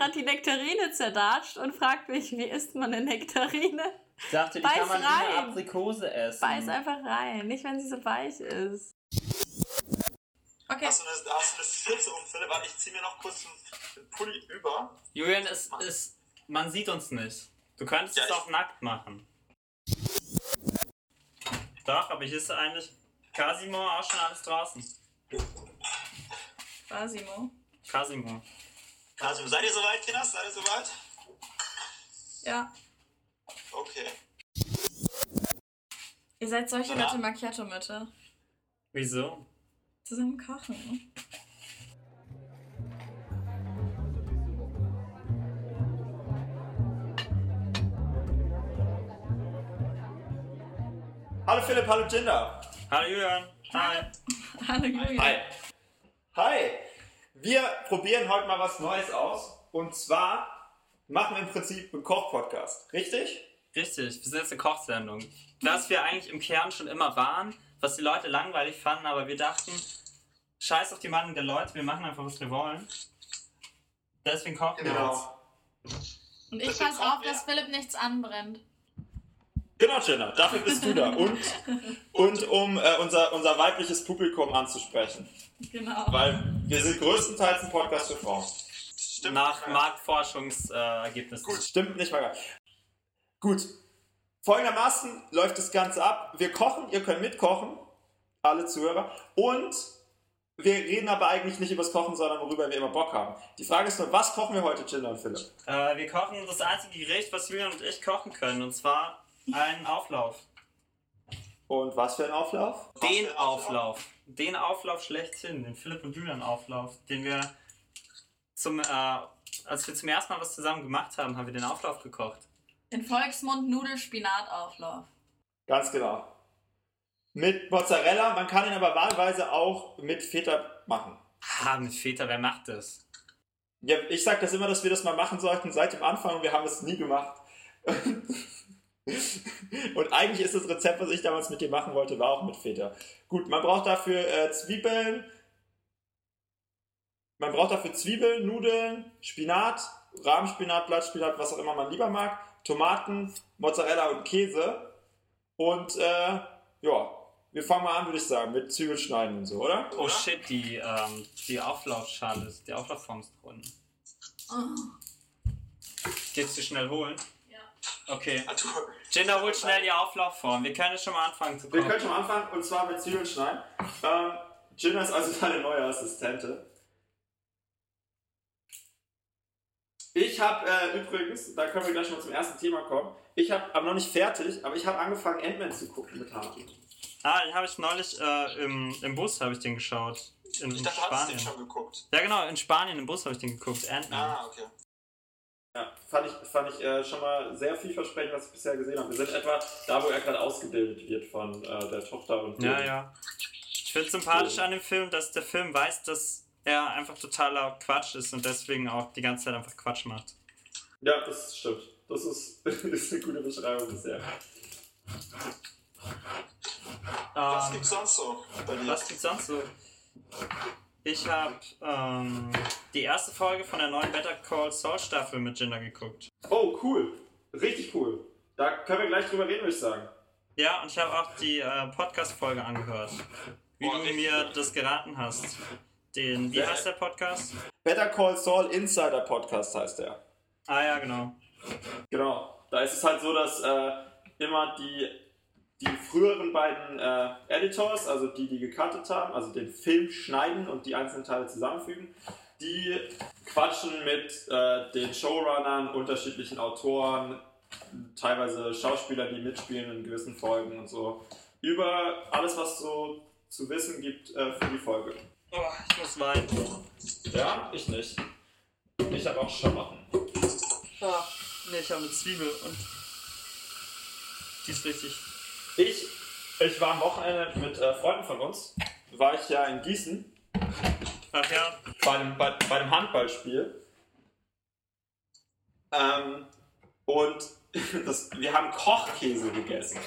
gerade die Nektarine zerdatscht und fragt mich, wie isst man eine Nektarine? Ich dachte, die Beiß kann man wie eine rein. Aprikose essen. Beiß einfach rein, nicht wenn sie so weich ist. Okay. Hast du eine, hast du eine Pfütze um, Philipp? Warte, ich zieh mir noch kurz den, den Pulli über. Julian, es ist. Man sieht uns nicht. Du könntest Ja, es auch nackt machen. Doch, aber hier ist eigentlich Casimo auch schon alles draußen. Basimo. Casimo. Also, seid ihr soweit, Kinder? Seid ihr soweit? Ja. Okay. Ihr seid solche Ja. Latte Macchiato-Mütter. Wieso? Zusammen kochen. Hallo Philipp, hallo Jinder. Hallo Julian. Hi. Hallo Julian. Hi. Hi. Wir probieren heute mal was Neues aus. Und zwar machen wir im Prinzip einen Koch-Podcast. Richtig? Richtig, wir sind jetzt eine Kochsendung. Was wir eigentlich im Kern schon immer waren, was die Leute langweilig fanden, aber wir dachten, scheiß auf die Meinung der Leute, wir machen einfach, was wir wollen. Deswegen kochen wir jetzt. Und ich Das pass wird auf, dass Philipp nichts anbrennt. Genau, Jinder. Dafür bist du da. Und, und um äh, unser, unser weibliches Publikum anzusprechen. Genau. Weil wir sind größtenteils ein Podcast für Frauen. Stimmt. Nach. Marktforschungsergebnissen. Gut, stimmt nicht mal. gar- Gut. Folgendermaßen läuft das Ganze ab. Wir kochen, ihr könnt mitkochen, alle Zuhörer. Und wir reden aber eigentlich nicht über das Kochen, sondern worüber wir immer Bock haben. Die Frage ist nur, was kochen wir heute, Jinder und Philipp? Äh, wir kochen das einzige Gericht, was Julian und ich kochen können, und zwar einen Auflauf. Und was für ein Auflauf? Den ein Auflauf? Auflauf. Den Auflauf schlechthin, den Philipp und Julian Auflauf, den wir zum, äh, als wir zum ersten Mal was zusammen gemacht haben, haben wir den Auflauf gekocht. In Volksmund Nudelspinatauflauf. Ganz genau. Mit Mozzarella, man kann ihn aber wahlweise auch mit Feta machen. Ah, mit Feta, wer macht das? Ja, ich sag das immer, dass wir das mal machen sollten seit dem Anfang und wir haben es nie gemacht. Und eigentlich ist das Rezept, was ich damals mit dir machen wollte, war auch mit Feta. Gut, man braucht dafür äh, Zwiebeln. Man braucht dafür Zwiebeln, Nudeln, Spinat, Rahmspinat, Blattspinat, was auch immer man lieber mag, Tomaten, Mozzarella und Käse. Und äh, ja, wir fangen mal an, würde ich sagen, mit Zwiebeln schneiden und so, oder? Oh shit, die, ähm, die Auflaufschale, ist- die Auflaufform ist drin. Oh. Geht's du schnell holen? Okay. Du- Jinder holt schnell die Auflaufform. Wir können jetzt schon mal anfangen zu Wir kochen. können schon mal anfangen und zwar mit Zwiebeln schneiden. Ähm, Gina ist also deine neue Assistentin. Ich habe äh, übrigens, da können wir gleich mal zum ersten Thema kommen. Ich habe, aber noch nicht fertig, aber ich habe angefangen Ant-Man zu gucken mit Harvey. Ah, den habe ich neulich äh, im, im Bus habe ich den geschaut. In Ich dachte, du hast Spanien. den schon geguckt. Ja genau, in Spanien im Bus habe ich den geguckt. Ant-Man. Ah, okay. Ja, fand ich, fand ich äh, schon mal sehr vielversprechend, was ich bisher gesehen habe. Wir sind etwa da, wo er gerade ausgebildet wird von äh, der Tochter und Ja, dem- ja. Ich finde sympathisch an dem Film, dass der Film weiß, dass er einfach totaler Quatsch ist und deswegen auch die ganze Zeit einfach Quatsch macht. Ja, das stimmt. Das ist, ist eine gute Beschreibung bisher. Was Ähm, gibt's sonst so was gibt's sonst so? Ich habe ähm, die erste Folge von der neuen Better Call Saul Staffel mit Jinder geguckt. Oh, cool. Richtig cool. Da können wir gleich drüber reden, würde ich sagen. Ja, und ich habe auch die äh, Podcast-Folge angehört. Wie Oh, du mir gut. das geraten hast. Den, wie heißt der Podcast? Better Call Saul Insider Podcast heißt der. Ah ja, genau. Genau. Da ist es halt so, dass äh, immer die, die früheren beiden äh, Editors, also die, die gecuttet haben, also den Film schneiden und die einzelnen Teile zusammenfügen, die quatschen mit äh, den Showrunnern, unterschiedlichen Autoren, teilweise Schauspieler, die mitspielen in gewissen Folgen und so, über alles, was so zu wissen gibt äh, für die Folge. Oh, ich muss weinen. Ja, ich nicht. Ich habe auch Schamatten. Oh, nee, ich habe eine Zwiebel und die ist richtig. Ich, ich war am Wochenende mit äh, Freunden von uns, war ich ja in Gießen Ach ja, bei einem, bei, bei einem Handballspiel. Ähm, und das, wir haben Kochkäse gegessen.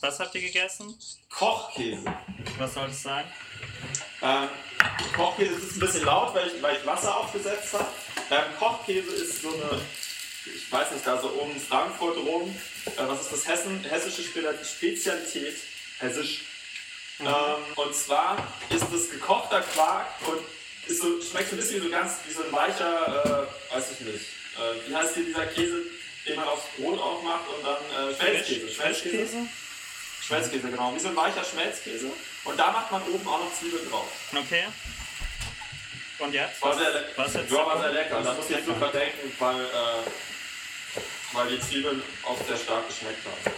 was habt ihr gegessen? Kochkäse. Was soll es sein? Ähm, Kochkäse ist ein bisschen laut, weil ich, weil ich Wasser aufgesetzt habe. Ähm, Kochkäse ist so eine, ich weiß nicht, da so um Frankfurt rum, äh, was ist das Hessen, hessische Spezialität, hessisch. Ähm, und zwar ist das gekochter Quark und ist so, schmeckt so ein bisschen wie so ganz wie so ein weicher, äh, weiß ich nicht, äh, wie heißt hier dieser Käse, den man aufs Brot aufmacht und dann äh, Schmelzkäse. Schmelzkäse? Schmelzkäse, genau, wie so ein weicher Schmelzkäse. Und da macht man oben auch noch Zwiebeln drauf. Okay. Und jetzt? War sehr, was jetzt? ja, war sehr lecker. Da muss ich lecker? super denken, weil, äh, weil die Zwiebeln auch sehr stark geschmeckt haben.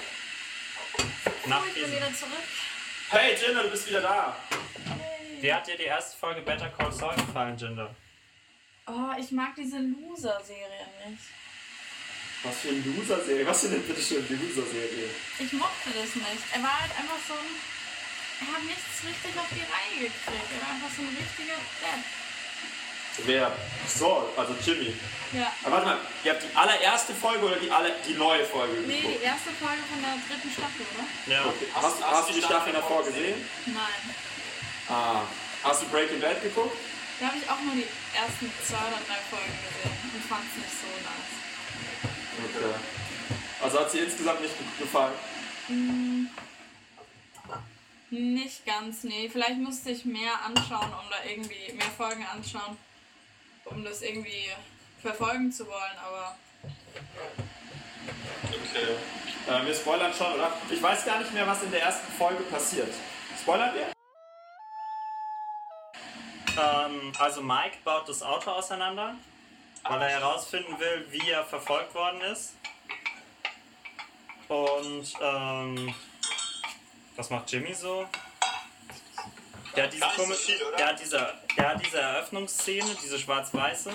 Nach Ich bin wieder zurück. Hey Jinder, du bist wieder da. Wie hat dir die erste Folge Better Call Saul gefallen, Jinder? Oh, ich mag diese Loser-Serien nicht. Was für eine Loser-Serie. Was sind denn bitte schon Loser-Serie? Ich mochte das nicht. Er war halt einfach so ein. Er hat nichts richtig auf die Reihe gekriegt. Er war einfach so ein richtiger Depp. Wer? Saul, also Jimmy. Ja. Aber warte mal, ihr habt die allererste Folge oder die, alle, die neue Folge Nee, geguckt? die erste Folge von der dritten Staffel, oder? Ja. Okay. Hast, hast, du die Staffel davor gesehen? Nein. Ah. Hast du Breaking Bad geguckt? Da habe ich auch nur die ersten zwei oder drei Folgen gesehen und fand es nicht so nice. Okay. Also hat sie insgesamt nicht ge- gefallen? Mm, Nicht ganz, nee. Vielleicht musste ich mehr anschauen, um da irgendwie mehr Folgen anschauen, um das irgendwie verfolgen zu wollen, aber Okay. Äh, wir spoilern schon, oder? Ich weiß gar nicht mehr, was in der ersten Folge passiert. Spoilern wir? Ähm, also Mike baut das Auto auseinander, weil er herausfinden will, wie er verfolgt worden ist. Und ähm, was macht Jimmy so? Der hat diese, komische- viel, der hat diese, der hat diese Eröffnungsszene, diese schwarz-weiße.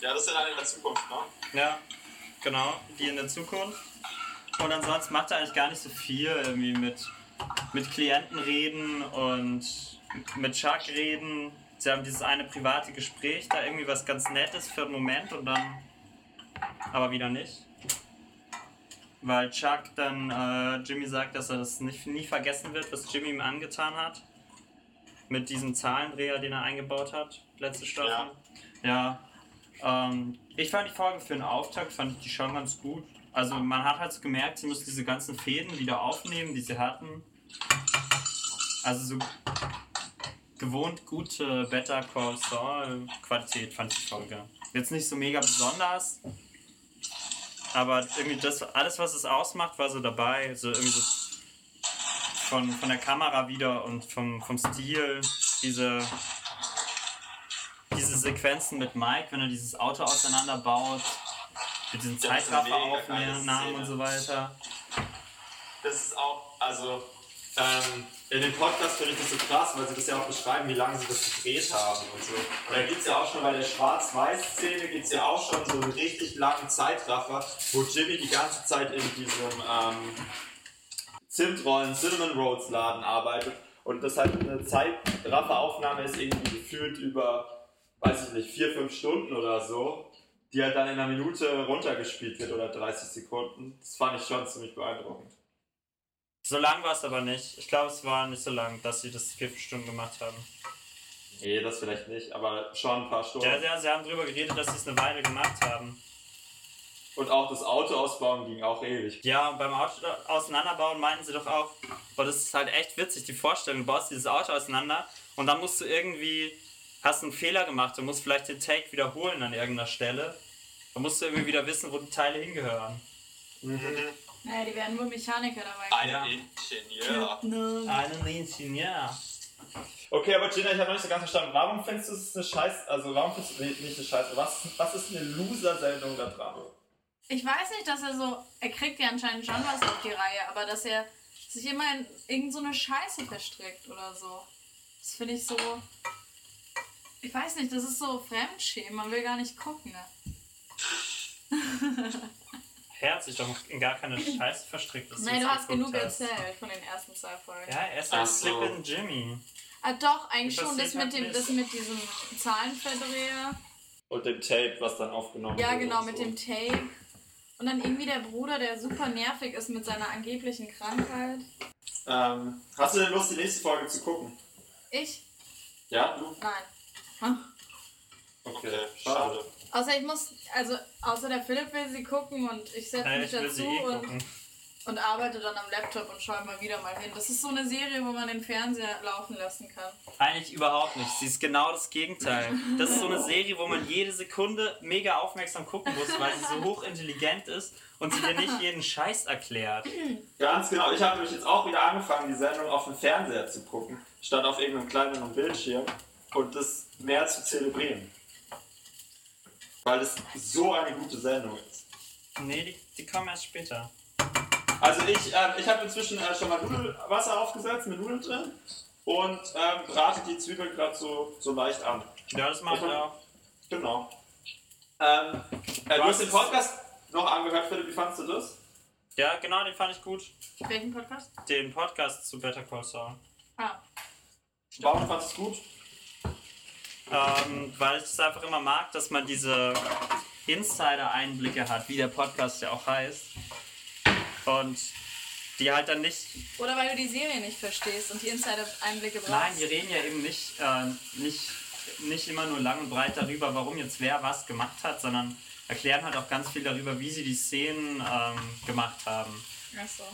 Ja, das ist dann in der Zukunft, ne? Ja, genau, die in der Zukunft. Und ansonsten macht er eigentlich gar nicht so viel, irgendwie mit, mit Klienten reden und mit Chuck reden. Sie haben dieses eine private Gespräch, da irgendwie was ganz Nettes für einen Moment und dann aber wieder nicht. Weil Chuck dann äh, Jimmy sagt, dass er das nicht, nie vergessen wird, was Jimmy ihm angetan hat. Mit diesem Zahlendreher, den er eingebaut hat, letzte Staffel. Ja, ähm, ich fand die Folge für den Auftakt, fand ich die schon ganz gut. Also man hat halt so gemerkt, sie müssen diese ganzen Fäden wieder aufnehmen, die sie hatten. Also so gewohnt gute Better Call Saul Qualität fand ich die Folge. Jetzt nicht so mega besonders, aber irgendwie das, alles was es ausmacht, war so dabei. So irgendwie so von, von der Kamera wieder und vom, vom Stil, diese diese Sequenzen mit Mike, wenn er dieses Auto auseinanderbaut, mit diesen Zeitrafferaufnahmen und so weiter. Das ist auch, also, Ähm, in dem Podcast finde ich das so krass, weil sie das ja auch beschreiben, wie lange sie das gedreht haben und so. Und da gibt es ja auch schon bei der Schwarz-Weiß-Szene gibt es ja auch schon so einen richtig langen Zeitraffer, wo Jimmy die ganze Zeit in diesem ähm, Zimtrollen, Cinnamon Rolls Laden arbeitet. Und das halt eine Zeitrafferaufnahme ist irgendwie gefühlt über, weiß ich nicht, vier, fünf Stunden oder so, die halt dann in einer Minute runtergespielt wird oder 30 Sekunden. Das fand ich schon ziemlich beeindruckend. So lang war es aber nicht. Ich glaube, es war nicht so lang, dass sie das vier Stunden gemacht haben. Nee, das vielleicht nicht, aber schon ein paar Stunden. Ja, ja, sie haben darüber geredet, dass sie es eine Weile gemacht haben. Und auch das Auto ausbauen ging auch ewig. Ja, und beim Auto auseinanderbauen meinten sie doch auch, boah, das ist halt echt witzig, die Vorstellung, du baust dieses Auto auseinander und dann musst du irgendwie, hast einen Fehler gemacht und musst vielleicht den Take wiederholen an irgendeiner Stelle. Dann musst du irgendwie wieder wissen, wo die Teile hingehören. naja, die werden wohl Mechaniker dabei. ein Ja. Ingenieur. Einen Ingenieur. Okay, aber Gina, ich habe noch nicht so ganz verstanden. Warum findest du es eine Scheiß... Also warum findest du... Nicht eine Scheiße. Was, was ist eine Loser-Sendung da dran? Ich weiß nicht, dass er so. Er kriegt ja anscheinend schon was auf die Reihe, aber dass er sich immer in irgend so eine Scheiße verstrickt oder so. Das finde ich so. Ich weiß nicht, das ist so Fremdschämen. Man will gar nicht gucken, ne? Er hat sich doch in gar keine Scheiße verstrickt. dass Nein, du hast genug hast. erzählt von den ersten zwei Folgen. Ja, er ist Ach ein so. Slippin' Jimmy. Ah, doch, eigentlich Das schon. Das mit, dem, das mit diesem Zahlenverdreher. Und dem Tape, was dann aufgenommen Ja, wurde genau, und mit so. dem Tape. Und dann irgendwie der Bruder, der super nervig ist mit seiner angeblichen Krankheit. Ähm, hast du denn Lust, die nächste Folge zu gucken? Ich? Ja, du? Nein. Hm. Okay, schade. Außer ich muss, also außer der Philipp will sie gucken und ich setze mich ich will dazu sie eh und, gucken. Und arbeite dann am Laptop und schaue mal wieder mal hin. Das ist so eine Serie, wo man den Fernseher laufen lassen kann. Eigentlich überhaupt nicht. Sie ist genau das Gegenteil. Das ist so eine Serie, wo man jede Sekunde mega aufmerksam gucken muss, weil sie so hochintelligent ist und sie dir nicht jeden Scheiß erklärt. Ganz genau. Ich habe nämlich jetzt auch wieder angefangen, die Sendung auf dem Fernseher zu gucken, statt auf irgendeinem kleineren Bildschirm und das mehr zu zelebrieren. Weil es so eine gute Sendung ist. Nee, die, die kommen erst später. Also ich, äh, ich habe inzwischen äh, schon mal Nudelwasser aufgesetzt mit Nudeln drin und ähm, brate die Zwiebeln gerade so, so leicht an. Ja, das mache ich auch. Genau. Ähm, äh, du Was hast den Podcast noch angehört, Philipp, wie fandest du das? Ja, genau, den fand ich gut. Welchen Podcast? Den Podcast zu Better Call Saul. Ah, Warum fandest du es gut? Ähm, weil ich es einfach immer mag, dass man diese Insider-Einblicke hat, wie der Podcast ja auch heißt. Und die halt dann nicht. oder weil du die Serie nicht verstehst und die Insider-Einblicke brauchst. Nein, die reden ja eben nicht, äh, nicht, nicht immer nur lang und breit darüber, warum jetzt wer was gemacht hat, sondern erklären halt auch ganz viel darüber, wie sie die Szenen ähm, gemacht haben. Ach so.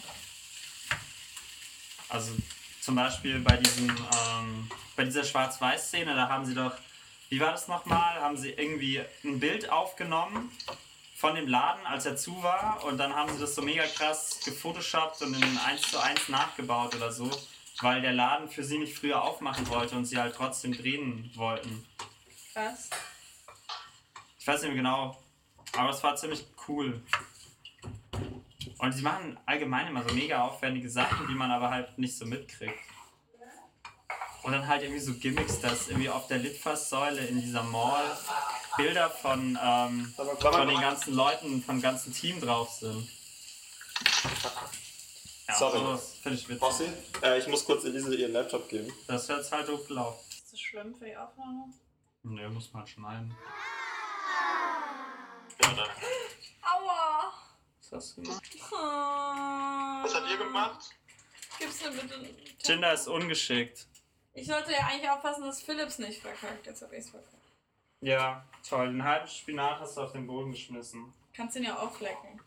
Also zum Beispiel bei diesem, ähm, bei dieser Schwarz-Weiß-Szene, da haben sie doch, wie war das nochmal? Haben sie irgendwie ein Bild aufgenommen von dem Laden, als er zu war, und dann haben sie das so mega krass gefotoshoppt und in 1 zu 1 nachgebaut oder so, weil der Laden für sie nicht früher aufmachen wollte und sie halt trotzdem drehen wollten. Krass. Ich weiß nicht mehr genau, aber es war ziemlich cool. Und sie machen allgemein immer so mega aufwendige Sachen, die man aber halt nicht so mitkriegt. Und dann halt irgendwie so Gimmicks, dass irgendwie auf der Litfaßsäule in dieser Mall Bilder von, ähm, von den ganzen Leuten, vom ganzen Team drauf sind. Ja, Sorry. sowas finde ich witzig. Bossi? Äh, ich muss kurz Elise ihren Laptop geben. Das wird halt doof gelaufen. Ist das schlimm für die Aufnahme? Ne, muss man schneiden. Ja, dann. Aua! Was hast du gemacht? Was habt ihr gemacht? Gib's mir bitte einen Tipp? Tinder ist ungeschickt. Ich sollte ja eigentlich aufpassen, dass Philips nicht verkackt. Jetzt hab ich's verkackt. Ja, toll. Den halben Spinat hast du auf den Boden geschmissen. Kannst ihn ja auflecken.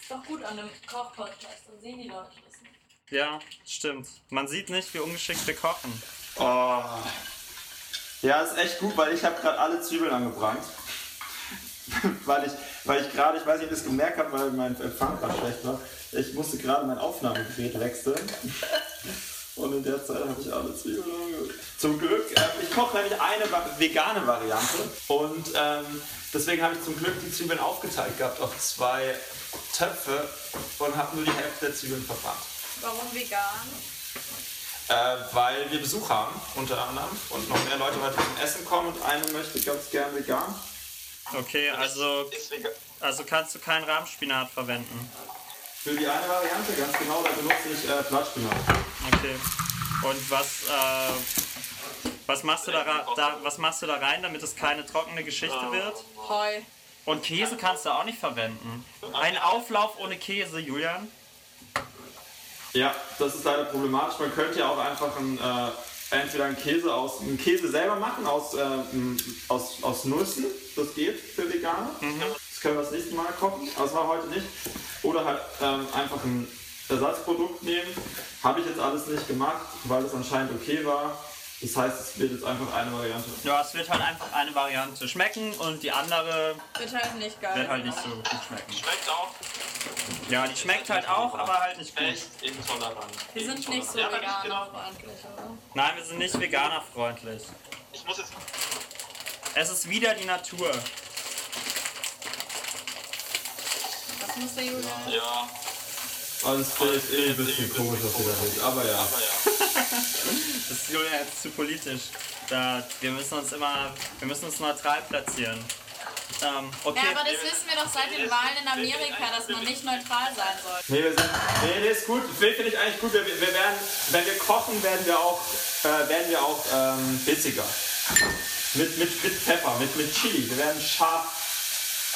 Ist doch gut an einem Koch-Podcast, dann sehen die Leute das nicht. Ja, stimmt. Man sieht nicht, wie ungeschickt wir kochen. Oh. Ja, ist echt gut, weil ich habe gerade alle Zwiebeln angebrannt. weil ich, weil ich gerade, ich weiß nicht, ob ihr es gemerkt habt, weil mein Empfang gerade schlecht war. Ich musste gerade mein Aufnahmegerät wechseln. Und in der Zeit habe ich alle Zwiebeln. Zum Glück, ähm, ich koche nämlich eine vegane Variante. Und ähm, deswegen habe ich zum Glück die Zwiebeln aufgeteilt gehabt auf zwei Töpfe und habe nur die Hälfte der Zwiebeln verbrannt. Warum vegan? Äh, weil wir Besuch haben, unter anderem, und noch mehr Leute heute zum Essen kommen und eine möchte ganz gern vegan. Okay, also, also kannst du keinen Rahmspinat verwenden. Für die eine Variante, ganz genau, da benutze ich äh, Blattspinat. Okay. Und was, äh, was, machst du da, da, was machst du da rein, damit es keine trockene Geschichte wird? Heu. Und Käse kannst du auch nicht verwenden. Ein Auflauf ohne Käse, Julian? Ja, das ist leider problematisch. Man könnte ja auch einfach einen, äh, entweder einen Käse aus einen Käse selber machen aus, äh, aus, aus Nüssen. Das geht für Veganer. Das können wir das nächste Mal kochen, aber das war heute nicht. Oder halt ähm, einfach ein Ersatzprodukt nehmen. Habe ich jetzt alles nicht gemacht, weil es anscheinend okay war. Das heißt, es wird jetzt einfach eine Variante. Ja, es wird halt einfach eine Variante schmecken und die andere Wird halt nicht geil. wird halt nicht so gut schmecken. Schmeckt auch Ja, die schmeckt halt auch, aber halt nicht gut. echt intolerant. Wir sind nicht so nicht genau. veganerfreundlich, oder? Nein, wir sind nicht veganerfreundlich. Ich muss jetzt. Es ist wieder die Natur. Was muss der Julian? Ja, Also es ist eh ein bisschen komisch, was ihr da redet. Aber ja. aber ja. Das ist Julian jetzt zu politisch. Da, wir müssen uns immer, wir müssen uns neutral platzieren. Ähm, okay. Ja, aber das wissen wir doch seit den Wahlen in Amerika, dass man nicht neutral sein soll. Nee, wir sind, nee, nee, ist gut. Phil finde ich eigentlich gut. Wir, wir werden, wenn wir kochen, werden wir auch, äh, werden wir auch ähm, bitziger. Mit, mit, mit Pfeffer, mit, mit Chili. Wir werden scharf,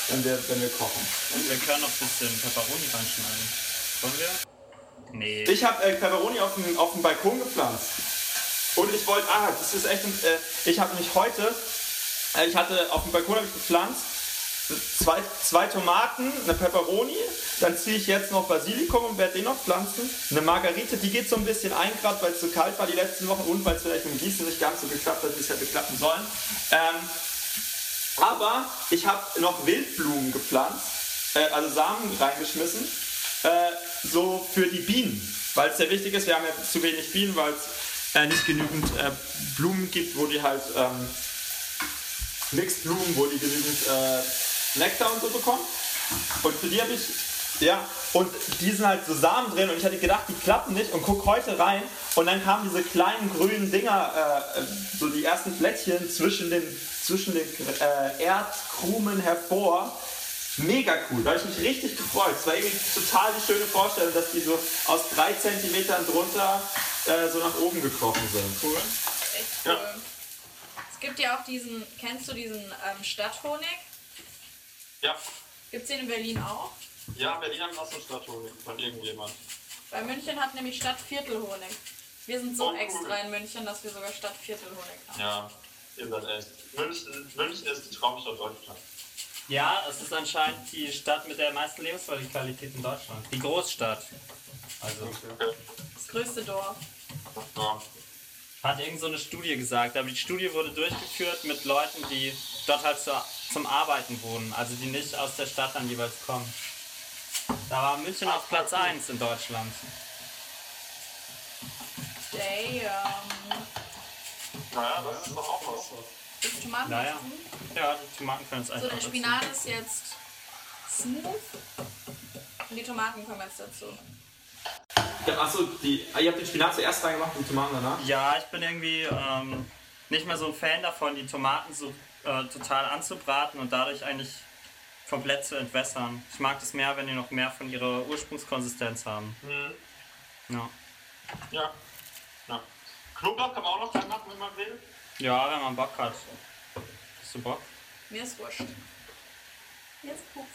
wenn wir, wenn wir kochen. Und wir können noch ein bisschen Pepperoni reinschneiden. Wollen wir? Nee. Ich habe äh, Pepperoni auf dem, auf dem Balkon gepflanzt. Und ich wollte, ah, das ist echt, äh, ich habe nämlich heute, äh, ich hatte auf dem Balkon ich gepflanzt, zwei, zwei Tomaten, eine Pepperoni, dann ziehe ich jetzt noch Basilikum und werde den noch pflanzen. Eine Margarite, die geht so ein bisschen ein, gerade weil es so kalt war die letzten Wochen und weil es vielleicht im Gießen nicht ganz so geklappt hat, wie es hätte klappen sollen. Ähm, aber ich habe noch Wildblumen gepflanzt, äh, also Samen reingeschmissen, äh, so für die Bienen. Weil es sehr wichtig ist, wir haben ja zu wenig Bienen, weil es äh, nicht genügend äh, Blumen gibt, wo die halt ähm, Mixblumen, wo die genügend äh, Nektar und so bekommen. Und für die habe ich, ja, und die sind halt so Samen drin und ich hatte gedacht, die klappen nicht und guck heute rein und dann kamen diese kleinen grünen Dinger, äh, so die ersten Blättchen zwischen den, zwischen den äh, Erdkrumen hervor. Mega cool, da habe ich mich richtig gefreut. Es war irgendwie total die schöne Vorstellung, dass die so aus drei Zentimetern drunter äh, so nach oben gekrochen sind. Cool. Echt cool. Es gibt ja auch diesen, kennst du diesen ähm, Stadthonig? Ja. Gibt es den in Berlin auch? Ja, Berlin haben auch so einen Stadthonig von irgendjemand. Bei München hat nämlich Stadtviertelhonig. Wir sind so Oh, cool. extra in München, dass wir sogar Stadtviertelhonig haben. Ja, ihr seid echt. München, München ist die Traumstadt Deutschlands. Ja, es ist anscheinend die Stadt mit der meisten Lebensqualität in Deutschland. Die Großstadt. Also, Okay. Das größte Dorf. Ja. hat irgend so eine Studie gesagt. Aber die Studie wurde durchgeführt mit Leuten, die dort halt zur, zum Arbeiten wohnen. Also die nicht aus der Stadt dann jeweils kommen. Da war München auf Platz 1 in Deutschland. Damn. Naja, das ist doch auch was. Ist Tomaten Naja. Ja, die Tomaten können es So, einfach der dazu. Spinat ist jetzt smooth. Und die Tomaten kommen jetzt dazu. Ja, achso, die, ah, ihr habt den Spinat zuerst reingemacht und die Tomaten danach? Ja, ich bin irgendwie ähm, nicht mehr so ein Fan davon, die Tomaten so äh, total anzubraten und dadurch eigentlich komplett zu entwässern. Ich mag das mehr, wenn die noch mehr von ihrer Ursprungskonsistenz haben. Mhm. Ja, Ja. ja. Knoblauch kann man auch noch reinmachen, wenn man will. Ja wenn man Bock hat. Hast du Bock? Mir ist wurscht. Mir ist Pups.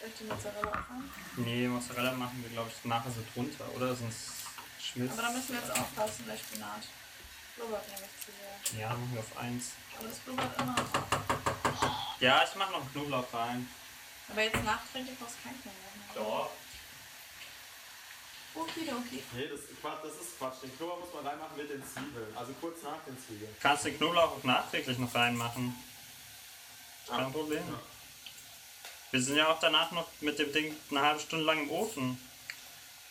Soll ich die Mozzarella auch haben? Nee, Mozzarella machen wir, glaube ich, nachher so drunter, oder? Sonst schmilzt. Aber da müssen wir jetzt aufpassen, der Spinat. Blubbert nämlich zu sehr. Ja, machen wir auf 1. Aber das blubbert immer. Ja, ich mache noch Knoblauch rein. Aber jetzt nachträglich brauchst du kein Knoblauch mehr. Ja. Okidoki. Nee, das, ist Quatsch, das ist Quatsch. Den Knoblauch muss man reinmachen mit den Zwiebeln. Also kurz nach den Zwiebeln. Kannst den Knoblauch auch nachträglich noch reinmachen. Kein Problem. Wir sind ja auch danach noch mit dem Ding eine halbe Stunde lang im Ofen.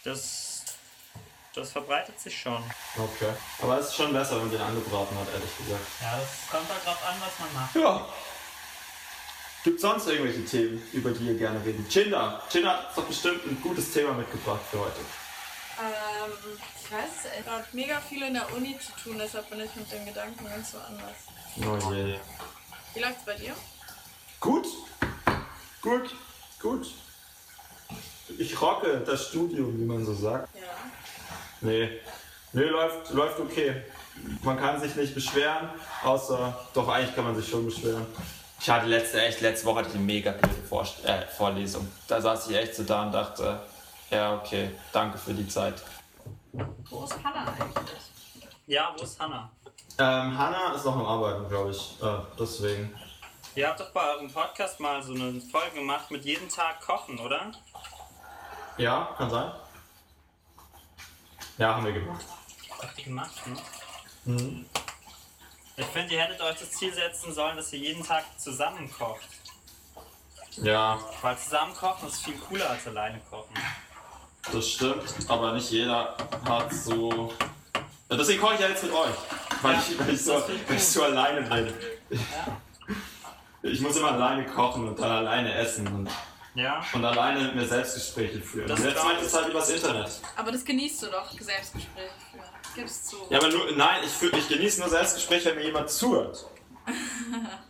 Das, das verbreitet sich schon. Okay. Aber es ist schon besser, wenn man den angebraten hat, ehrlich gesagt. Ja, das kommt halt drauf an, was man macht. Ja. Gibt sonst irgendwelche Themen, über die ihr gerne reden? Chinder. Chinder hat doch bestimmt ein gutes Thema mitgebracht für heute. Ähm, ich weiß es echt. Ich habe mega viel in der Uni zu tun, deshalb bin ich mit den Gedanken ganz so anders. Oh je. Wie läuft's bei dir? Gut. Gut. Gut. Ich rocke das Studium, wie man so sagt. Ja. Nee. Nee, läuft, läuft okay. Man kann sich nicht beschweren, außer. Doch, eigentlich kann man sich schon beschweren. Ich hatte letzte, echt, letzte Woche hatte ich eine mega blöde Vor äh, Vorlesung. Da saß ich echt so da und dachte, ja, okay, danke für die Zeit. Wo ist Hannah eigentlich? Ja, wo ist Hannah? Ähm, Hanna ist noch am Arbeiten, glaube ich. Äh, deswegen. Ihr habt doch bei eurem Podcast mal so eine Folge gemacht mit jeden Tag kochen, oder? Ja, kann sein. Ja, haben wir gemacht. Habt ihr gemacht, ne? Mhm. Ich finde, ihr hättet euch das Ziel setzen sollen, dass ihr jeden Tag zusammen kocht. Ja, Weil zusammen kochen ist viel cooler als alleine kochen. Das stimmt. Aber nicht jeder hat so. Ja, deswegen koche ich ja jetzt mit euch. Weil, Ja, ich, weil, ich, so, weil ich so alleine bin. Ja. Ich muss immer alleine kochen und dann alleine essen und, Ja? und alleine mit mir Selbstgespräche führen. Das und jetzt meint es halt übers Internet. Aber das genießt du doch, Selbstgespräche führen. Gib's zu. Ja, aber nur, nein, ich, ich genieße nur Selbstgespräche, wenn mir jemand zuhört.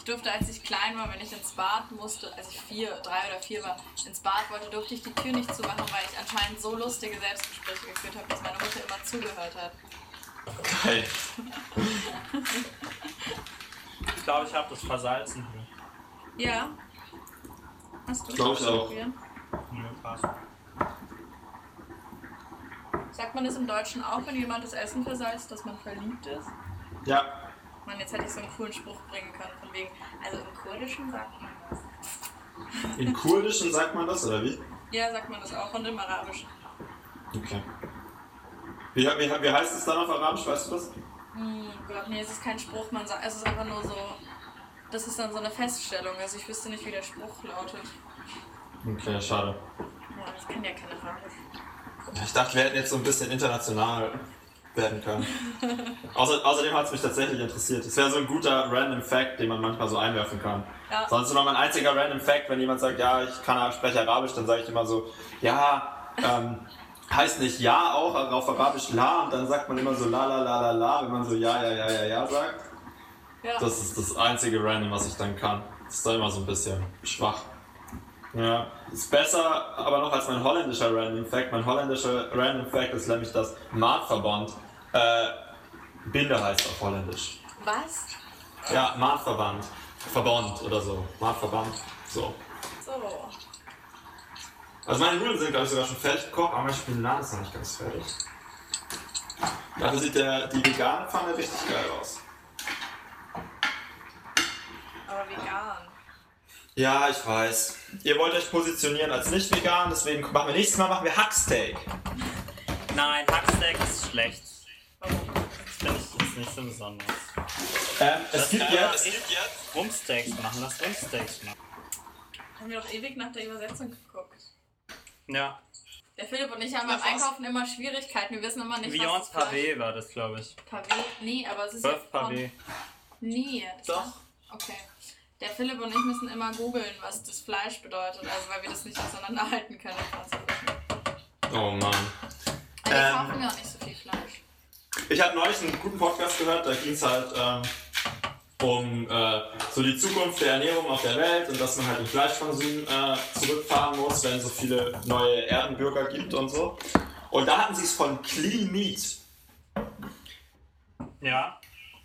Ich durfte, als ich klein war, wenn ich ins Bad musste, als ich vier, drei oder vier war, ins Bad wollte, durfte ich die Tür nicht zumachen, weil ich anscheinend so lustige Selbstgespräche geführt habe, dass meine Mutter immer zugehört hat. Geil. Ich glaube, ich habe das versalzen hier. Ja. Hast du Glaub ich auch. probieren? Nö, passt. Sagt man das im Deutschen auch, wenn jemand das Essen versalzt, dass man verliebt ist? Ja. Mann, jetzt hätte ich so einen coolen Spruch bringen können, von wegen, also im Kurdischen sagt man das. In Kurdischen sagt man das, oder wie? Ja, sagt man das auch und im Arabischen. Okay. Wie, wie, wie heißt es dann auf Arabisch, weißt du das? Hm, Gott, nee, es ist kein Spruch, man sagt, es ist einfach nur so, das ist dann so eine Feststellung, also ich wüsste nicht, wie der Spruch lautet. Okay, schade. Ja, ich kann ja keine Arabisch. Ich dachte, wir hätten jetzt so ein bisschen international werden können. Außer, außerdem hat es mich tatsächlich interessiert. Es wäre so ein guter Random Fact, den man manchmal so einwerfen kann. Ja. Sonst noch mein einziger Random Fact, wenn jemand sagt, ja, ich kann spreche Arabisch, dann sage ich immer so, ja, ähm, heißt nicht ja auch auf Arabisch la und dann sagt man immer so la la la la la, wenn man so ja, ja, ja, ja, ja sagt. Ja. Das ist das einzige Random, was ich dann kann. Das ist dann immer so ein bisschen schwach. Ja, ist besser aber noch als mein holländischer Random Fact. Mein holländischer Random Fact ist nämlich, dass Maatverband äh, Binde heißt auf Holländisch. Was? Ja, Maatverband. Verband oder so. Maatverband. So. So. Also meine Nudeln sind, glaube ich, sogar schon fertig gekocht, aber mein Spinat ist noch nicht ganz fertig. Dafür sieht der, die vegane Pfanne richtig geil aus. Aber vegan. Ja, ich weiß. Ihr wollt euch positionieren als nicht vegan, deswegen machen wir nächstes Mal machen wir Hacksteak. Nein, Hacksteak ist schlecht. Warum? Das finde ich ist nicht so besonders. Ähm, es Das gibt kann- jetzt. Rumpsteaks machen, lass Rumpsteaks machen. Haben wir doch ewig nach der Übersetzung geguckt. Ja, Der Philipp und ich haben beim Einkaufen immer Schwierigkeiten. Wir wissen immer nicht, Vions was Pavé war das, glaube ich. Pavé? Nee, aber es ist Bœuf ja von- Pavé. Nee. Doch. Okay. Der Philipp und ich müssen immer googeln, was das Fleisch bedeutet, also weil wir das nicht auseinanderhalten können. Oh Mann. Aber wir Ähm. kaufen ja auch nicht so viel Fleisch. Ich habe neulich einen guten Podcast gehört, da ging es halt ähm, um äh, so die Zukunft der Ernährung auf der Welt und dass man halt den Fleischkonsum äh, zurückfahren muss, wenn es so viele neue Erdenbürger gibt und so. Und da hatten sie es von Clean Meat. Ja.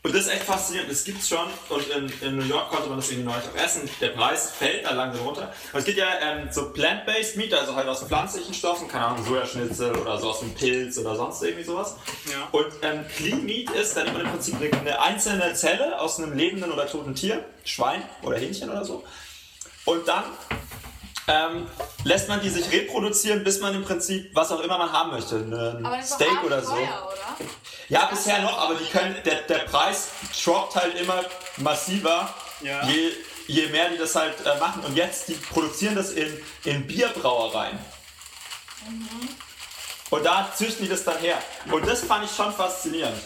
Und das ist echt faszinierend. Das gibt's schon und in, in New York konnte man das irgendwie neulich auch essen. Der Preis fällt da langsam runter. Und es gibt ja ähm, so plant-based Meat, also halt aus pflanzlichen Stoffen, keine Ahnung, Sojaschnitzel oder so aus dem Pilz oder sonst irgendwie sowas. Ja. Und ähm, Clean Meat ist dann im Prinzip eine, eine einzelne Zelle aus einem lebenden oder toten Tier, Schwein oder Hähnchen oder so. Und dann ähm, lässt man die sich reproduzieren, bis man im Prinzip was auch immer man haben möchte, ein das Steak oder so. teuer, oder? Ja, bisher noch, aber die können, der, der Preis droppt halt immer massiver, Ja. je, je mehr die das halt äh, machen. Und jetzt, die produzieren das in, in Bierbrauereien. Und da züchten die das dann her. Und das fand ich schon faszinierend.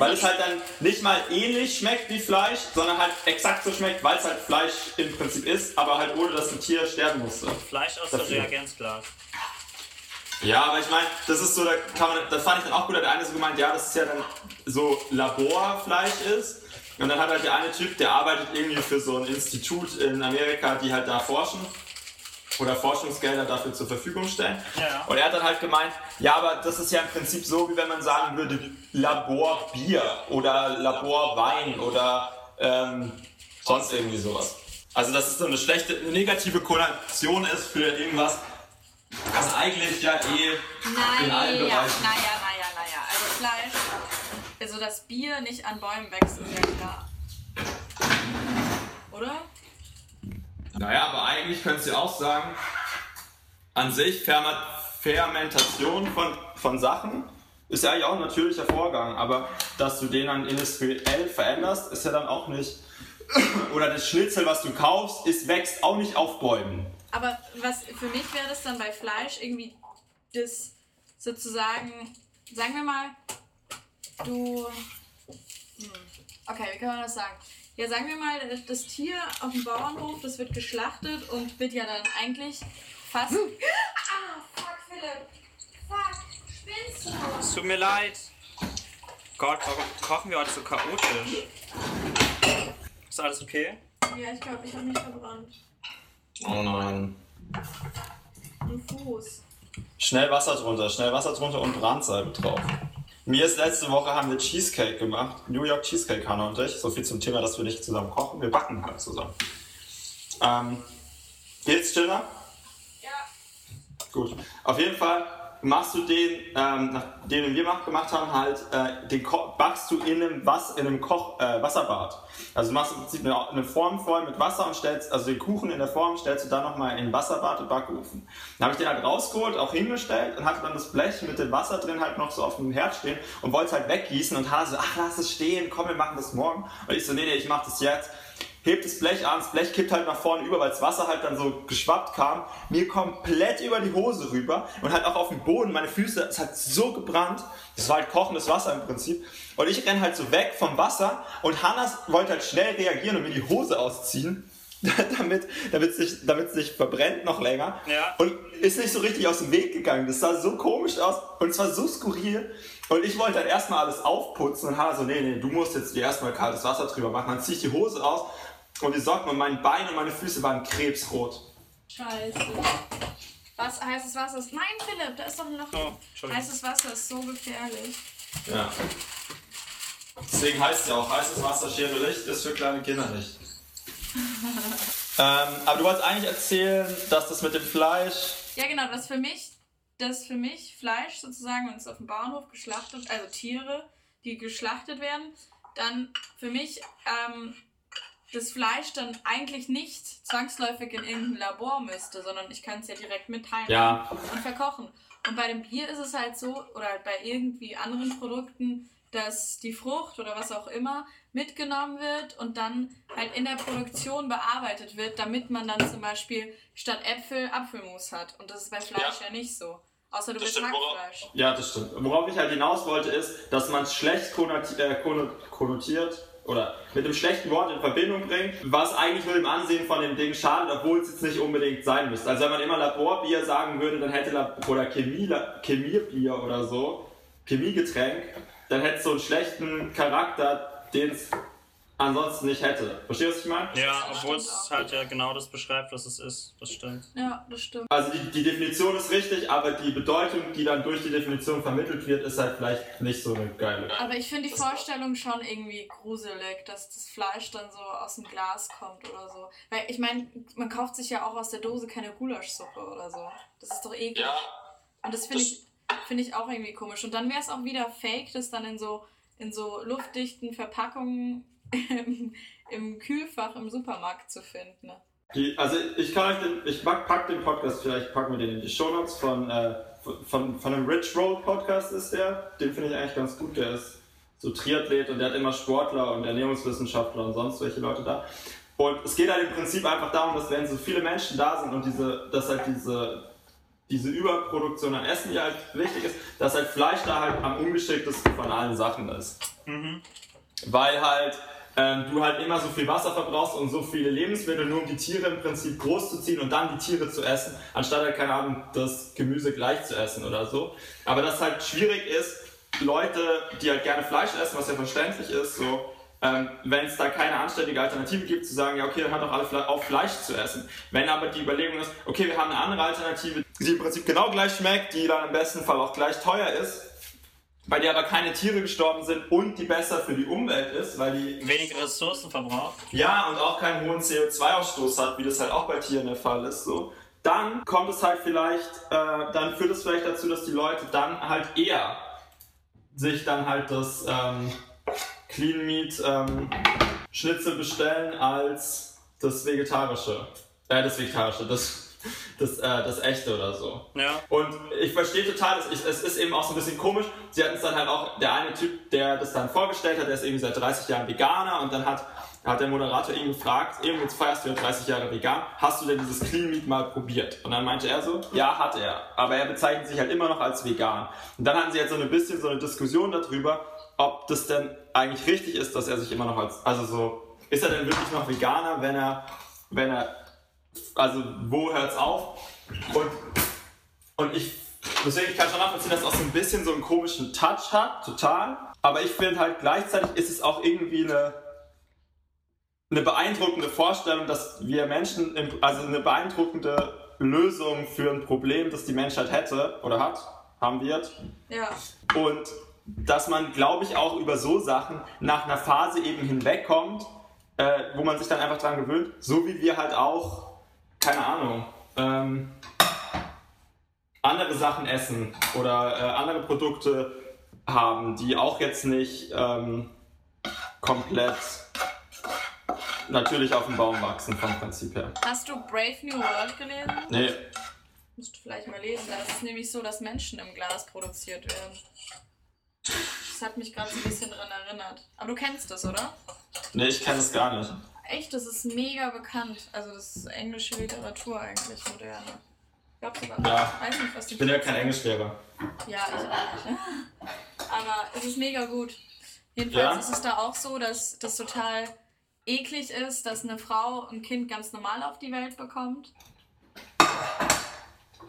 Also Weil es halt dann nicht mal ähnlich schmeckt wie Fleisch, sondern halt exakt so schmeckt, weil es halt Fleisch im Prinzip ist, aber halt ohne, dass ein Tier sterben musste. Fleisch aus der Dafür. Reagenzglas. Ja, aber ich meine, das ist so, da kann man, das fand ich dann auch gut, hat der eine so gemeint, ja, das ist ja dann so Laborfleisch ist. Und dann hat halt der eine Typ, der arbeitet irgendwie für so ein Institut in Amerika, die halt da forschen oder Forschungsgelder dafür zur Verfügung stellen. Ja. Und er hat dann halt gemeint, ja, aber das ist ja im Prinzip so, wie wenn man sagen würde, Laborbier oder Laborwein oder ähm, sonst irgendwie sowas. Also dass es so eine schlechte, eine negative Konnotation ist für irgendwas, was eigentlich ja eh in allen Naja, naja, Bereichen. naja, naja. Also Fleisch, also das Bier nicht an Bäumen wächst, ist ja klar. Oder? Naja, aber eigentlich könntest du auch sagen, an sich Fermentation von, von Sachen ist ja eigentlich auch ein natürlicher Vorgang, aber dass du den dann industriell veränderst, ist ja dann auch nicht. Oder das Schnitzel, was du kaufst, ist, wächst auch nicht auf Bäumen. Aber was für mich wäre das dann bei Fleisch irgendwie das sozusagen, sagen wir mal, du. Hm, okay, wie kann man das sagen? Ja, sagen wir mal, das Tier auf dem Bauernhof, das wird geschlachtet und wird ja dann eigentlich fast. Ah, fuck, Philipp! Fuck, spinnst du? Es tut mir leid. Gott, warum kochen wir heute so chaotisch? Ist alles okay? Ja, ich glaube, ich habe mich verbrannt. Oh nein. Am Fuß. Schnell Wasser drunter, schnell Wasser drunter und Brandsalbe drauf. Mir ist letzte Woche haben wir Cheesecake gemacht. New York Cheesecake, Hannah und ich. So viel zum Thema, dass wir nicht zusammen kochen. Wir backen halt zusammen. Ähm, geht's, Chiller? Ja. Gut. Auf jeden Fall machst du den, ähm, nach- wir mach- gemacht haben, halt, äh, den Ko backst du in einem, Was in einem Koch äh, Wasserbad. Also du machst im Prinzip eine, eine Form voll mit Wasser und stellst, also den Kuchen in der Form stellst du dann nochmal in Wasserbad und Backofen. Dann habe ich den halt rausgeholt, auch hingestellt und hatte dann das Blech mit dem Wasser drin halt noch so auf dem Herd stehen und wollte es halt weggießen und Hase ach lass es stehen, komm, wir machen das morgen. Und ich so, nee, nee, ich mach das jetzt hebt das Blech an, das Blech kippt halt nach vorne über, weil das Wasser halt dann so geschwappt kam, mir komplett über die Hose rüber und halt auch auf dem Boden, meine Füße, es hat so gebrannt, das war halt kochendes Wasser im Prinzip. Und ich renn halt so weg vom Wasser und Hannas wollte halt schnell reagieren und mir die Hose ausziehen, damit, damit, sich, damit sich verbrennt noch länger. Ja. und ist nicht so richtig aus dem Weg gegangen, das sah so komisch aus und es war so skurril. Und ich wollte dann erstmal alles aufputzen und Hannah so, nee, nee, du musst jetzt dir erstmal kaltes Wasser drüber machen, dann zieh ich die Hose aus und die Socken und mein Bein und meine Füße waren krebsrot. Scheiße. Was heißes Wasser ist. Nein, Philipp, da ist doch ein Loch. Oh, Entschuldigung. heißes Wasser ist so gefährlich. Ja. Deswegen heißt es ja auch, heißes Wasser, Schere Licht ist für kleine Kinder nicht. ähm, aber du wolltest eigentlich erzählen, dass das mit dem Fleisch. Ja, genau, das für mich, das für mich Fleisch sozusagen, wenn es auf dem Bauernhof geschlachtet, also Tiere, die geschlachtet werden, dann für mich ähm, das Fleisch dann eigentlich nicht zwangsläufig in irgendein Labor müsste, sondern ich kann es ja direkt mitteilen Ja. und verkochen. Und bei dem Bier ist es halt so, oder bei irgendwie anderen Produkten, dass die Frucht oder was auch immer mitgenommen wird und dann halt in der Produktion bearbeitet wird, damit man dann zum Beispiel statt Äpfel Apfelmus hat. Und das ist bei Fleisch ja, nicht so. Außer du Das bist stimmt, Hackfleisch. Ja, das stimmt. Worauf ich halt hinaus wollte, ist, dass man es schlecht äh, konno- konnotiert oder mit einem schlechten Wort in Verbindung bringt, was eigentlich nur dem Ansehen von dem Ding schadet, obwohl es jetzt nicht unbedingt sein müsste. Also wenn man immer Laborbier sagen würde, dann hätte Lab oder Chemie, Chemiebier oder so, Chemiegetränk, dann hätte es so einen schlechten Charakter, den es ansonsten nicht hätte. Verstehst du, was ich meine? Ja, obwohl es halt ja genau das beschreibt, was es ist. Das stimmt. Ja, das stimmt. Also die, die Definition ist richtig, aber die Bedeutung, die dann durch die Definition vermittelt wird, ist halt vielleicht nicht so eine geile. Aber ich finde die Vorstellung schon irgendwie gruselig, dass das Fleisch dann so aus dem Glas kommt oder so. Weil ich meine, man kauft sich ja auch aus der Dose keine Gulaschsuppe oder so. Das ist doch eklig. Ja, Und das finde ich, finde ich auch irgendwie komisch. Und dann wäre es auch wieder fake, das dann in so, in so luftdichten Verpackungen im, im Kühlfach im Supermarkt zu finden. Die, also ich kann euch den, ich pack, den Podcast, vielleicht packen wir den in die Shownotes von, äh, von, von einem Rich Roll Podcast ist der. Den finde ich eigentlich ganz gut, der ist so Triathlet und der hat immer Sportler und Ernährungswissenschaftler und sonst welche Leute da. Und es geht halt im Prinzip einfach darum, dass wenn so viele Menschen da sind und diese, dass halt diese, diese Überproduktion an Essen, die halt wichtig ist, dass halt Fleisch da halt am ungeschicktesten von allen Sachen ist. Weil halt ähm, du halt immer so viel Wasser verbrauchst und so viele Lebensmittel, nur um die Tiere im Prinzip groß zu ziehen und dann die Tiere zu essen, anstatt halt, keine Ahnung, das Gemüse gleich zu essen oder so. Aber das halt schwierig ist, Leute, die halt gerne Fleisch essen, was ja verständlich ist, so, ähm, wenn es da keine anständige Alternative gibt, zu sagen, ja okay, dann hat doch alle Fle auf Fleisch zu essen. Wenn aber die Überlegung ist, okay, wir haben eine andere Alternative, die im Prinzip genau gleich schmeckt, die dann im besten Fall auch gleich teuer ist, bei der aber keine Tiere gestorben sind und die besser für die Umwelt ist, weil die Weniger Ressourcen verbraucht. ja, und auch keinen hohen CO2-Ausstoß hat, wie das halt auch bei Tieren der Fall ist, so. Dann kommt es halt vielleicht, äh, dann führt es vielleicht dazu, dass die Leute dann halt eher sich dann halt das ähm, Clean Meat ähm, Schnitzel bestellen als das vegetarische, äh, das vegetarische, das, das, äh, das echte oder so. Ja. Und ich verstehe total, es, es ist eben auch so ein bisschen komisch. Sie hatten es dann halt auch, der eine Typ, der das dann vorgestellt hat, der ist irgendwie seit 30 Jahren Veganer und dann hat, hat der Moderator ihn gefragt, eben jetzt feierst du ja 30 Jahre vegan, hast du denn dieses Clean Meat mal probiert? Und dann meinte er so, ja, hat er. Aber er bezeichnet sich halt immer noch als vegan. Und dann hatten sie jetzt so ein bisschen so eine Diskussion darüber, ob das denn eigentlich richtig ist, dass er sich immer noch als, also so, ist er denn wirklich noch Veganer, wenn er, wenn er also wo hört's auf? Und, und ich, deswegen ich kann schon nachvollziehen, dass es auch so ein bisschen so einen komischen Touch hat, total. Aber ich finde halt gleichzeitig ist es auch irgendwie eine, eine beeindruckende Vorstellung, dass wir Menschen, im, also eine beeindruckende Lösung für ein Problem, das die Menschheit hätte oder hat, haben wird. Ja. Und dass man, glaube ich, auch über so Sachen nach einer Phase eben hinwegkommt, äh, wo man sich dann einfach dran gewöhnt, so wie wir halt auch, keine Ahnung, ähm, andere Sachen essen oder äh, andere Produkte haben, die auch jetzt nicht ähm, komplett natürlich auf dem Baum wachsen vom Prinzip her. Hast du Brave New World gelesen? Nee, Musst du vielleicht mal lesen. Da ist es nämlich so, dass Menschen im Glas produziert werden. Das hat mich gerade so ein bisschen dran erinnert. Aber du kennst das, oder? nee, ich kenne es gar nicht. Echt, das ist mega bekannt. Also das ist englische Literatur eigentlich, moderne. Ich glaube sogar. Ja. Weiß nicht, was die Ich bin ja kein Englischlehrer. Ja, ich auch nicht. Aber es ist mega gut. Jedenfalls Ja? ist es da auch so, dass das total eklig ist, dass eine Frau ein Kind ganz normal auf die Welt bekommt.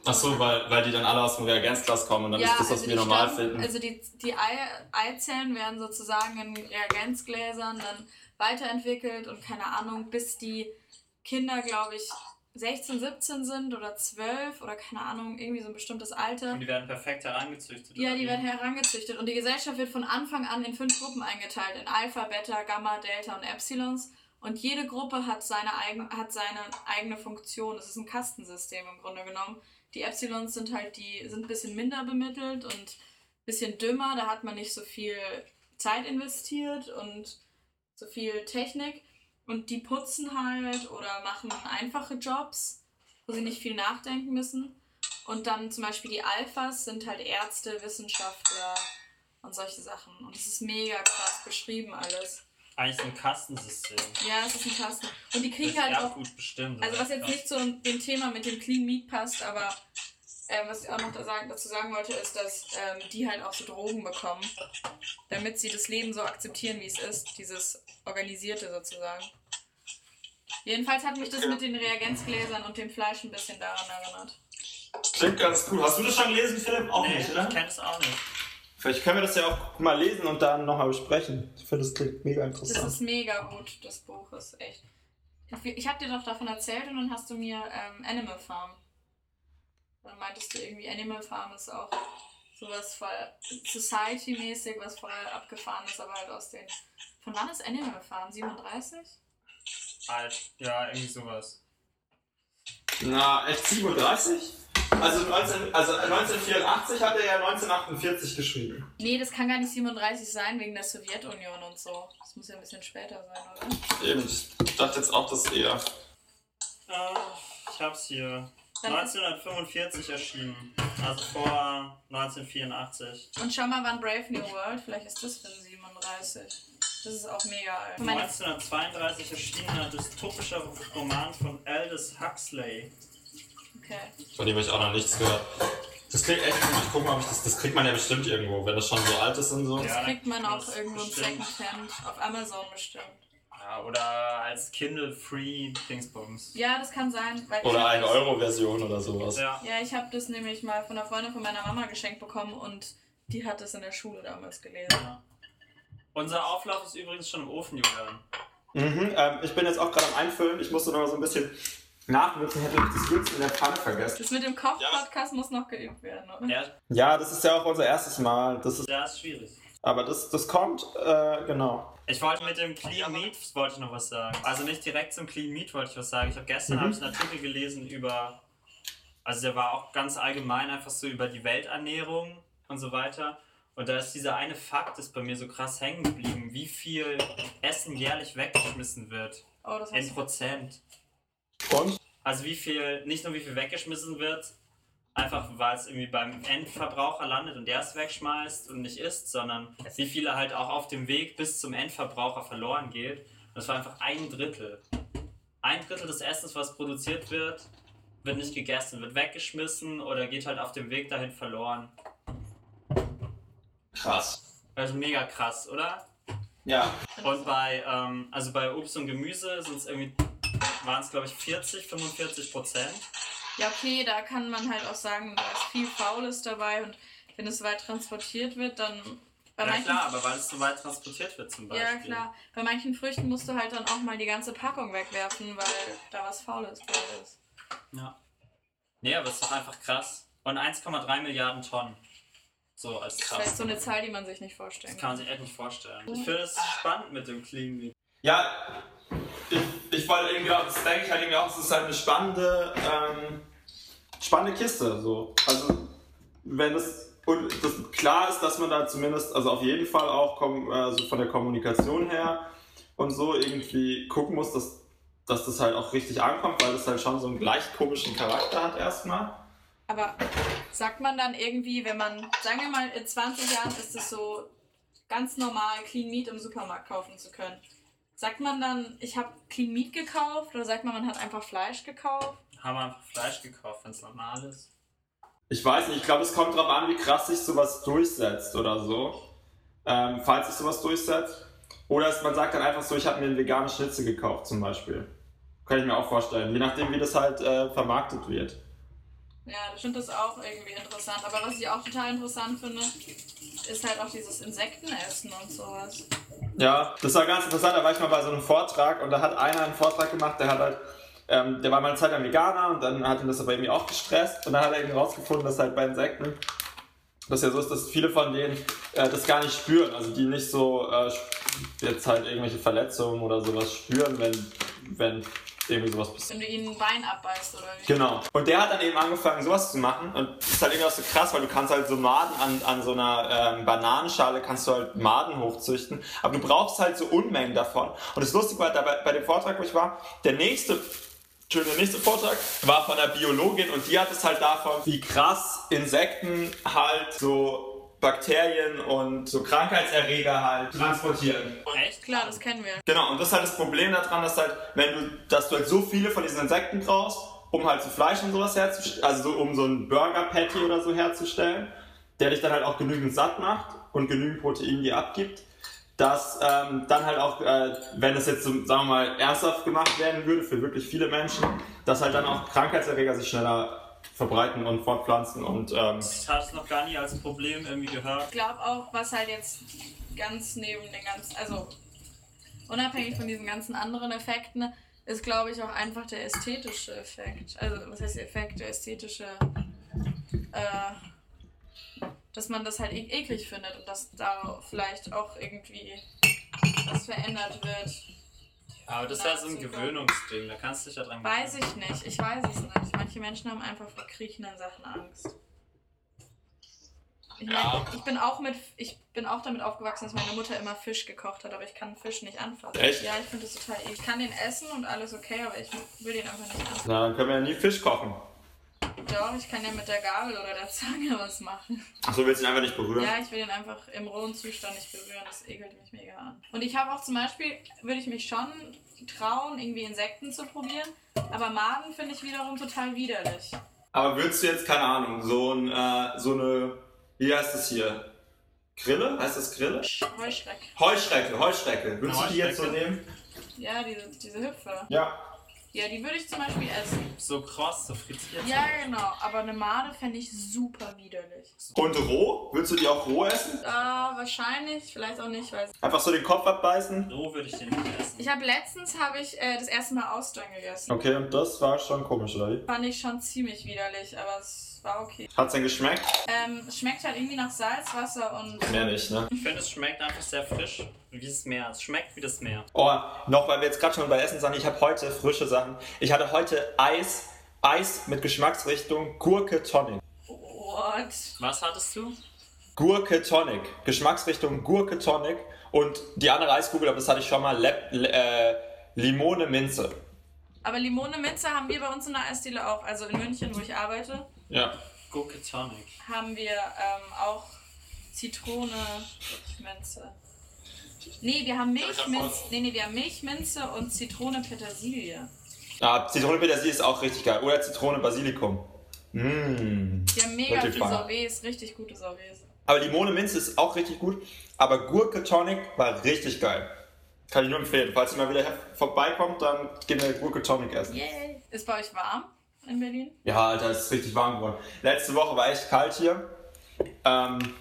Ach so, weil, weil die dann alle aus dem Reagenzglas kommen und dann ist das, was also wir normal stammen- finden. Also die, die Ei, Eizellen werden sozusagen in Reagenzgläsern dann weiterentwickelt und keine Ahnung, bis die Kinder, glaube ich, 16, 17 sind oder 12 oder keine Ahnung, irgendwie so ein bestimmtes Alter. Und die werden perfekt herangezüchtet. Ja, die werden herangezüchtet und die Gesellschaft wird von Anfang an in fünf Gruppen eingeteilt, in Alpha, Beta, Gamma, Delta und Epsilons. Und jede Gruppe hat seine, eigen, hat seine eigene Funktion. Es ist ein Kastensystem im Grunde genommen. Die Epsilons sind halt die, sind ein bisschen minder bemittelt und ein bisschen dümmer. Da hat man nicht so viel Zeit investiert und so viel Technik. Und die putzen halt oder machen einfache Jobs, wo sie nicht viel nachdenken müssen. Und dann zum Beispiel die Alphas sind halt Ärzte, Wissenschaftler und solche Sachen. Und es ist mega krass beschrieben alles. Eigentlich so ein Kastensystem. Ja, es ist ein Kasten. Und die Das kriegen ist halt auch. Erbgut bestimmt. Also oder? was jetzt nicht zu dem Thema mit dem Clean Meat passt, aber äh, was ich auch noch da sagen, dazu sagen wollte, ist, dass ähm, die halt auch so Drogen bekommen, damit sie das Leben so akzeptieren, wie es ist, dieses Organisierte sozusagen. Jedenfalls hat mich das mit den Reagenzgläsern und dem Fleisch ein bisschen daran erinnert. Klingt ganz cool. Hast du das schon gelesen, Philipp? Auch Nee, nicht, ich oder? kenne es auch nicht. Vielleicht können wir das ja auch mal lesen und dann nochmal besprechen. Ich finde, das klingt mega Das interessant. ist mega gut, das Buch ist echt. Ich habe dir doch davon erzählt und dann hast du mir ähm, Animal Farm. Dann meintest du irgendwie, Animal Farm ist auch sowas voll Society-mäßig, was voll abgefahren ist, aber halt aus den. Von wann ist Animal Farm? 37? Alt. Ja, irgendwie sowas. Na, echt 37? Also, 19, also 1984 hat er ja 1948 geschrieben. Nee, das kann gar nicht 37 sein, wegen der Sowjetunion und so. Das muss ja ein bisschen später sein, oder? Eben, ich dachte jetzt auch, dass eher. Äh, ich hab's hier. Dann- 1945 erschienen. Also vor 1984. Und schau mal, wann Brave New World, vielleicht ist das für ein 37. Das ist auch mega alt. Meine 1932 erschienener dystopischer Roman von Aldous Huxley. Okay. Von dem habe ich auch noch nichts gehört. Das klingt echt gut. Ich guck mal, ob ich das. Das kriegt man ja bestimmt irgendwo, wenn das schon so alt ist und so. Ja. Das kriegt man auch irgendwo im. Secondhand auf Amazon bestimmt. Ja, oder als Kindle-Free Dingsbums. Ja, das kann sein. Oder eine Euro-Version oder sowas. Ja. Ja, ich habe das nämlich mal von einer Freundin von meiner Mama geschenkt bekommen und die hat das in der Schule damals gelesen. Unser Auflauf ist übrigens schon im Ofen, Julian. Mhm, ähm, ich bin jetzt auch gerade am Einfüllen. Ich musste noch mal so ein bisschen nachwürzen. Hätte ich das Würzen in der Pfanne vergessen. Das mit dem Koch-Podcast muss noch geübt werden, oder? Ja, Ja, das ist ja auch unser erstes Mal. Das ist, ja ist schwierig. Aber das, das kommt, äh, genau. Ich wollte mit dem Clean Meat wollte ich noch was sagen. Also nicht direkt zum Clean Meat wollte ich was sagen. Ich habe gestern Mhm. habe ich einen Artikel gelesen über, also der war auch ganz allgemein einfach so über die Welternährung und so weiter. Und da ist dieser eine Fakt ist bei mir so krass hängen geblieben, wie viel Essen jährlich weggeschmissen wird Oh, das in. Prozent. Und? Also wie viel, nicht nur wie viel weggeschmissen wird, einfach weil es irgendwie beim Endverbraucher landet und der es wegschmeißt und nicht isst, sondern wie viel halt auch auf dem Weg bis zum Endverbraucher verloren geht. Das war einfach ein Drittel. Ein Drittel des Essens, was produziert wird, wird nicht gegessen, wird weggeschmissen oder geht halt auf dem Weg dahin verloren. Krass. Also mega krass, oder? Ja. Und bei, ähm, also bei Obst und Gemüse sind es irgendwie, waren es glaube ich 40, 45 Prozent. Ja, okay, da kann man halt auch sagen, da ist viel Faules dabei und wenn es weit transportiert wird, dann. Bei Ja manchen, klar, aber weil es so weit transportiert wird zum Beispiel. ja, klar. Bei manchen Früchten musst du halt dann auch mal die ganze Packung wegwerfen, weil da was Faules drin ist. Ja. Nee, aber es ist doch einfach krass. Und 1,3 Milliarden Tonnen. So als Das ist krass. vielleicht so eine Zahl, die man sich nicht vorstellen Das kann man sich echt nicht vorstellen. Ich finde es spannend mit dem Clean Meat. Ja, ich, ich wollte irgendwie auch, das denke ich halt irgendwie auch, es ist halt eine spannende, ähm, spannende Kiste. So. Also wenn es und das klar ist, dass man da zumindest, also auf jeden Fall auch kom, also von der Kommunikation her und so irgendwie gucken muss, dass, dass das halt auch richtig ankommt, weil das halt schon so einen leicht komischen Charakter hat erstmal. Aber sagt man dann irgendwie, wenn man, sagen wir mal, in 20 Jahren ist es so ganz normal, Clean Meat im Supermarkt kaufen zu können. Sagt man dann, ich habe Clean Meat gekauft oder sagt man, man hat einfach Fleisch gekauft? Haben wir einfach Fleisch gekauft, wenn es normal ist. Ich weiß nicht, ich glaube, es kommt darauf an, wie krass sich sowas durchsetzt oder so. Ähm, falls sich sowas durchsetzt. Oder man sagt dann einfach so, ich habe mir einen veganen Schnitzel gekauft zum Beispiel. Kann ich mir auch vorstellen. Je nachdem, wie das halt äh, vermarktet wird. Ja, ich finde das auch irgendwie interessant. Aber was ich auch total interessant finde, ist halt auch dieses Insektenessen und sowas. Ja, das war ganz interessant. Da war ich mal bei so einem Vortrag und da hat einer einen Vortrag gemacht, der hat halt, ähm, der war mal eine Zeit lang Veganer und dann hat ihn das aber irgendwie auch gestresst und dann hat er irgendwie rausgefunden, dass halt bei Insekten das ja so ist, dass viele von denen äh, das gar nicht spüren, also die nicht so äh, jetzt halt irgendwelche Verletzungen oder sowas spüren, wenn, wenn irgendwie sowas passiert. Wenn du ihnen ein Bein abbeißt oder wie. Genau. Und der hat dann eben angefangen, sowas zu machen. Und das ist halt irgendwie auch so krass, weil du kannst halt so Maden an, an so einer ähm, Bananenschale kannst du halt Maden hochzüchten. Aber du brauchst halt so Unmengen davon. Und das Lustige war, da bei, bei dem Vortrag, wo ich war, der nächste Entschuldigung, der nächste Vortrag war von einer Biologin und die hat es halt davon, wie krass Insekten halt so Bakterien und so Krankheitserreger halt transportieren. Echt? Klar, das kennen wir. Genau, und das ist halt das Problem daran, dass halt, wenn du, dass du halt so viele von diesen Insekten brauchst, um halt so Fleisch und sowas herzustellen, also so, um so einen Burger-Patty oder so herzustellen, der dich dann halt auch genügend satt macht und genügend Protein dir abgibt, dass ähm, dann halt auch, äh, wenn es jetzt so, sagen wir mal, ernsthaft gemacht werden würde für wirklich viele Menschen, dass halt dann auch Krankheitserreger sich schneller verbreiten und fortpflanzen und ähm, Ich hatte es noch gar nie als Problem irgendwie gehört. Ich glaube auch, was halt jetzt ganz neben den ganzen, also unabhängig von diesen ganzen anderen Effekten, ist glaube ich auch einfach der ästhetische Effekt. Also was heißt der Effekt, der ästhetische, äh, dass man das halt e eklig findet und dass da vielleicht auch irgendwie was verändert wird. Aber das ist ja so ein Gewöhnungsding, da kannst du dich ja dran Weiß ich nicht, ich weiß es nicht. Manche Menschen haben einfach vor kriechenden Sachen Angst. Ich, mein, Ja. ich bin auch mit, ich bin auch damit aufgewachsen, dass meine Mutter immer Fisch gekocht hat, aber ich kann Fisch nicht anfassen. Echt? Ja, ich finde das total. Ich kann den essen und alles okay, aber ich will den einfach nicht anfassen. na, dann können wir ja nie Fisch kochen. Doch, ich kann ja mit der Gabel oder der Zange was machen. Achso, willst du ihn einfach nicht berühren? Ja, ich will den einfach im rohen Zustand nicht berühren, das ekelt mich mega an. Und ich habe auch zum Beispiel, würde ich mich schon trauen, irgendwie Insekten zu probieren, aber Maden finde ich wiederum total widerlich. Aber würdest du jetzt, keine Ahnung, so, ein, äh, so eine, wie heißt das hier? Grille? Heißt das Grille? Heuschreck. Heuschrecke, Heuschrecke. Würdest du die jetzt so Heuschrecke? nehmen? Ja, diese, diese Hüpfe. Ja. Ja, die würde ich zum Beispiel essen. So kross, so frittiert. Ja, genau. Aber eine Made fände ich super widerlich. Und roh? Würdest du die auch roh essen? Äh, wahrscheinlich, vielleicht auch nicht, weil Einfach so den Kopf abbeißen? So würde ich den nicht essen. ich habe letztens habe ich äh, das erste Mal Austern gegessen. Okay, und das war schon komisch, oder wie? Fand ich schon ziemlich widerlich, aber es war okay. Hat's denn geschmeckt? Ähm, es schmeckt halt irgendwie nach Salzwasser und Mehr nicht, ne? Ich finde, es schmeckt einfach sehr frisch, wie das Meer. Es schmeckt wie das Meer. Oh, noch, weil wir jetzt gerade schon bei Essen sind, ich habe heute frische Sachen. Ich hatte heute Eis, Eis mit Geschmacksrichtung Gurke Tonic. what? Was hattest du? Gurke Tonic. Geschmacksrichtung Gurke Tonic. Und die andere Eiskugel, aber das hatte ich schon mal, Lep, Le, äh, Limone Minze. Aber Limone Minze haben wir bei uns in der Eisdiele auch. Also in München, wo ich arbeite, Ja. Gurke Tonic. haben wir ähm, auch Zitrone Minze. Nee, wir haben Milchminze. Nee, nee, wir haben Milchminze und Zitrone Petersilie. Ah, Zitrone Petersilie ist auch richtig geil. Oder Zitrone Basilikum. Mmh. Wir haben mega Wirklich viel fein. Sorbets, richtig gute Sorbets. Aber Limone Minze ist auch richtig gut. Aber Gurke Tonic war richtig geil. Kann ich nur empfehlen. Falls ihr mal wieder vorbeikommt, dann gehen wir Gurke Tonic essen. Yay! Ist bei euch warm in Berlin? Ja, Alter, es ist richtig warm geworden. Letzte Woche war echt kalt hier. Ähm,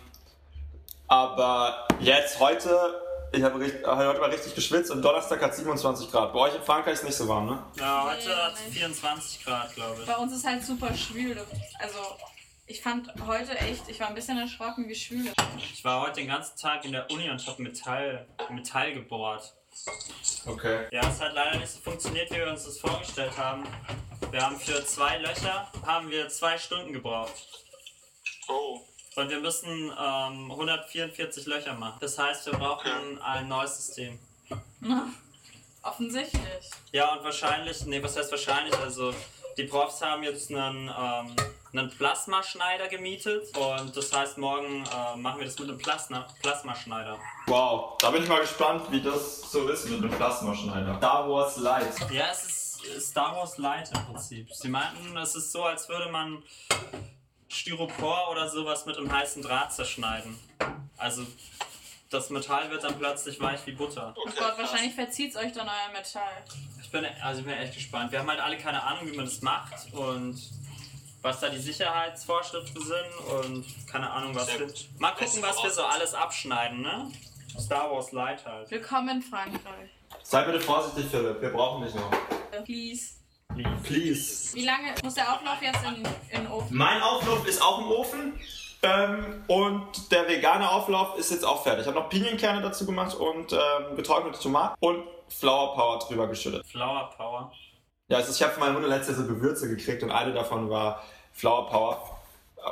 aber jetzt heute, ich habe richtig, heute mal richtig geschwitzt und Donnerstag hat 27 Grad. Bei euch in Frankreich ist nicht so warm, ne? Ja, heute Nee, hat es nicht. 24 Grad, glaube ich. Bei uns ist halt super schwül. Also, ich fand heute echt, ich war ein bisschen erschrocken, wie schwül es ist. Ich war heute den ganzen Tag in der Uni und habe Metall, Metall gebohrt. Okay. Ja, es hat leider nicht so funktioniert, wie wir uns das vorgestellt haben. Wir haben für zwei Löcher haben wir zwei Stunden gebraucht. Oh. Und wir müssen ähm, 144 Löcher machen. Das heißt, wir brauchen ein neues System. Na, offensichtlich. Ja, und wahrscheinlich, nee, was heißt wahrscheinlich? Also, die Profs haben jetzt einen, ähm, einen Plasmaschneider gemietet und das heißt, morgen äh, machen wir das mit einem Plasma Plasmaschneider. Wow, da bin ich mal gespannt, wie das so ist mit dem Plasmaschneider. Star Wars Light. Ja, es ist Star Wars Light im Prinzip. Sie meinten, es ist so, als würde man Styropor oder sowas mit einem heißen Draht zerschneiden. Also, das Metall wird dann plötzlich weich wie Butter. Oh Gott, wahrscheinlich verzieht es euch dann euer Metall. Ich bin, also ich bin echt gespannt. Wir haben halt alle keine Ahnung, wie man das macht und was da die Sicherheitsvorschriften sind und keine Ahnung, was Sehr wir. gut. Mal gucken, was wir so alles abschneiden, ne? Star Wars Light halt. Willkommen in Frankreich. Sei bitte vorsichtig, Philipp, wir brauchen dich noch. Please. Please. Wie lange muss der Auflauf jetzt in, in den Ofen? Mein Auflauf ist auch im Ofen. Ähm, und der vegane Auflauf ist jetzt auch fertig. Ich habe noch Pinienkerne dazu gemacht und ähm, getrocknete Tomaten und Flower Power drüber geschüttet. Flower Power. Ja, also ich habe von meiner Mutter letztes Jahr so Gewürze gekriegt und eine davon war Flower Power.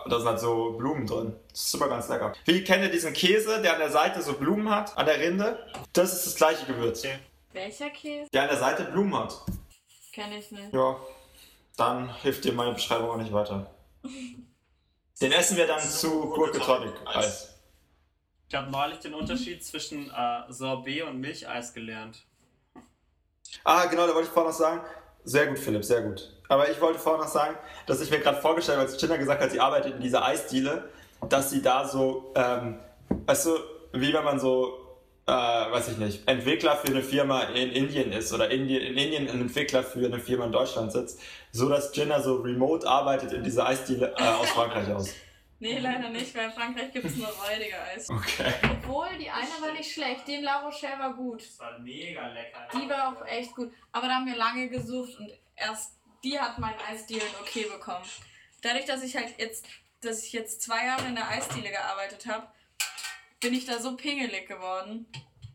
Da sind halt so Blumen drin. Das ist super ganz lecker. Wie kennt ihr diesen Käse, der an der Seite so Blumen hat, an der Rinde? Das ist das gleiche Gewürz. Okay. Welcher Käse? Der an der Seite Blumen hat. Kenn ich nicht. Ja, dann hilft dir meine Beschreibung auch nicht weiter. Den essen wir dann zu Gurke Tonic Eis. Ich habe neulich den Unterschied zwischen äh, Sorbet und Milcheis gelernt. Ah, genau, da wollte ich vorhin noch sagen. Sehr gut, Philipp, sehr gut. Aber ich wollte vorhin noch sagen, dass ich mir gerade vorgestellt habe, als Chinna gesagt hat, sie arbeitet in dieser Eisdiele, dass sie da so, ähm, weißt du, wie wenn man so, äh, weiß ich nicht, Entwickler für eine Firma in Indien ist oder Indien, in Indien ein Entwickler für eine Firma in Deutschland sitzt, so dass Jenna so remote arbeitet in dieser Eisdiele äh, aus Frankreich aus. Nee, leider nicht, weil in Frankreich gibt es nur räudige Eis. Okay. Obwohl, die eine war nicht schlecht. Die in La Rochelle war gut. Das war mega lecker. Die war auch echt gut. Aber da haben wir lange gesucht und erst die hat mein Eisdeal okay bekommen. Dadurch, dass ich halt jetzt, dass ich jetzt zwei Jahre in der Eisdiele gearbeitet habe, bin ich da so pingelig geworden.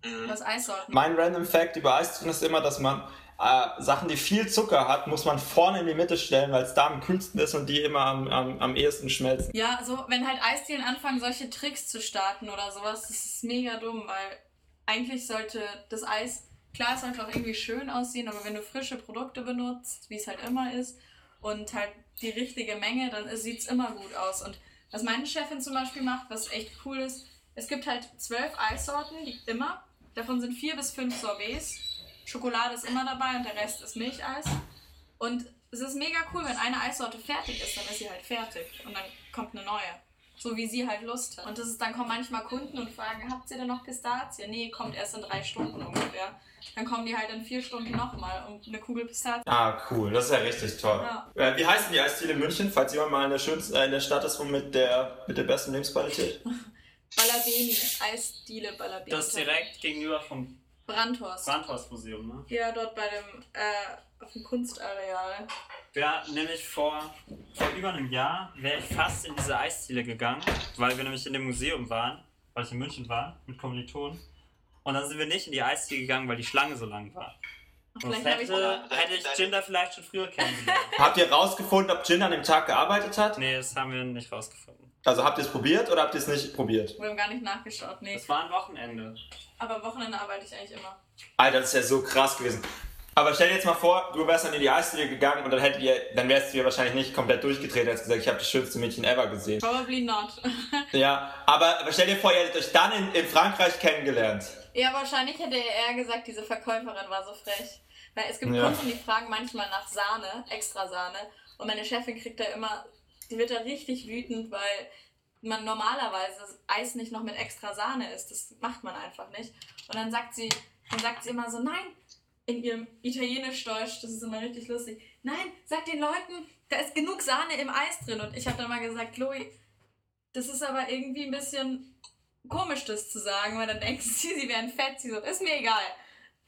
Mhm. Was Eissorten. Mein Random Fact über Eisdielen ist immer, dass man äh, Sachen, die viel Zucker hat, muss man vorne in die Mitte stellen, weil es da am kühlsten ist und die immer am, am, am ehesten schmelzen. Ja, so, wenn halt Eisdielen anfangen, solche Tricks zu starten oder sowas, das ist mega dumm, weil eigentlich sollte das Eis, klar, es sollte auch irgendwie schön aussehen, aber wenn du frische Produkte benutzt, wie es halt immer ist, und halt die richtige Menge, dann sieht es immer gut aus. Und was meine Chefin zum Beispiel macht, was echt cool ist, es gibt halt zwölf Eissorten, die immer, davon sind vier bis fünf Sorbets. Schokolade ist immer dabei und der Rest ist Milcheis. Und es ist mega cool, wenn eine Eissorte fertig ist, dann ist sie halt fertig und dann kommt eine neue. So wie sie halt Lust hat. Und das ist, dann kommen manchmal Kunden und fragen, habt ihr denn noch Pistazie? Nee, kommt erst in drei Stunden ungefähr. Dann kommen die halt in vier Stunden nochmal und eine Kugel Pistazie. Ah, cool, das ist ja richtig toll. Ja. Äh, wie heißt denn die Eisdiele in München, falls jemand mal in der, schönsten, äh, in der Stadt ist wo mit der, mit der besten Lebensqualität? Balabeni, Eisdiele Balabeni. Das ist direkt gegenüber vom Brandhorst. Brandhausmuseum, ne? Ja, dort bei dem, äh, auf dem Kunstareal. Ja, nämlich vor, vor über einem Jahr wäre ich fast in diese Eisdiele gegangen, weil wir nämlich in dem Museum waren, weil ich in München war, mit Kommilitonen. Und dann sind wir nicht in die Eisdiele gegangen, weil die Schlange so lang war. Und Vielleicht habe ich hätte, hätte ich Jinder vielleicht schon früher kennengelernt. Habt ihr rausgefunden, ob Jin an dem Tag gearbeitet hat? nee, das haben wir nicht rausgefunden. Also habt ihr es probiert oder habt ihr es nicht probiert? Wir haben gar nicht nachgeschaut, nee. Es war ein Wochenende. Aber Wochenende arbeite ich eigentlich immer. Alter, das ist ja so krass gewesen. Aber stell dir jetzt mal vor, du wärst dann in die Eisdiele gegangen und dann hättet ihr, dann wärst du ja wahrscheinlich nicht komplett durchgedreht und hättest gesagt, ich habe das schönste Mädchen ever gesehen. Probably not. Ja, aber, aber stell dir vor, ihr hättet euch dann in, in Frankreich kennengelernt. ja, wahrscheinlich hätte er eher gesagt, diese Verkäuferin war so frech. Weil es gibt Ja. Kunden, die fragen manchmal nach Sahne, extra Sahne. Und meine Chefin kriegt da immer, die wird da richtig wütend, weil man normalerweise Eis nicht noch mit extra Sahne isst. Das macht man einfach nicht. Und dann sagt sie, dann sagt sie immer so, nein, in ihrem Italienisch-Deutsch, das ist immer richtig lustig. Nein, sag den Leuten, da ist genug Sahne im Eis drin. Und ich habe dann mal gesagt, Chloe, das ist aber irgendwie ein bisschen komisch, das zu sagen, weil dann denken sie, sie wären fett. Sie so, ist mir egal.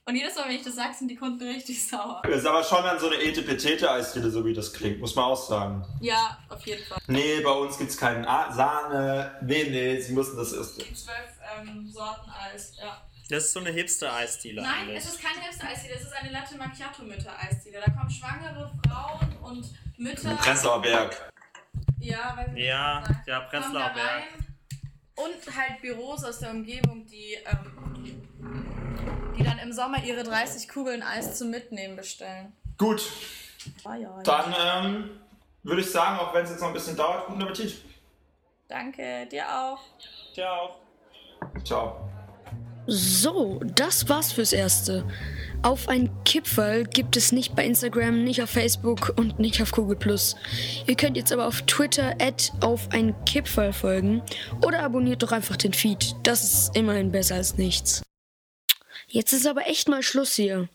Und jedes Mal, wenn ich das sage, sind die Kunden richtig sauer. Das ist aber schon dann so eine Etepetete-Eisdiele, so wie das klingt, muss man auch sagen. Ja, auf jeden Fall. Nee, bei uns gibt's keinen A Sahne. Nee, nee, sie müssen das erst. Die zwölf ähm, Sorten Eis, ja. Das ist so eine Hipster-Eisdiele Nein, eigentlich. es ist keine Hipster-Eisdiele, es ist eine Latte Macchiato-Mütter-Eisdiele. Da kommen schwangere Frauen und Mütter. Prenzlauer Berg. Ja, ich Ja, ja. Prenzlauer Berg. Und halt Büros aus der Umgebung, die, ähm, die dann im Sommer ihre 30 Kugeln Eis zum Mitnehmen bestellen. Gut, ja, ja. dann ähm, würde ich sagen, auch wenn es jetzt noch ein bisschen dauert, guten Appetit. Danke, dir auch. Ciao. Ciao. So, das war's fürs Erste. Auf ein Kipferl gibt es nicht bei Instagram, nicht auf Facebook und nicht auf Google+. Ihr könnt jetzt aber auf Twitter at auf ein Kipferl folgen oder abonniert doch einfach den Feed. Das ist immerhin besser als nichts. Jetzt ist aber echt mal Schluss hier.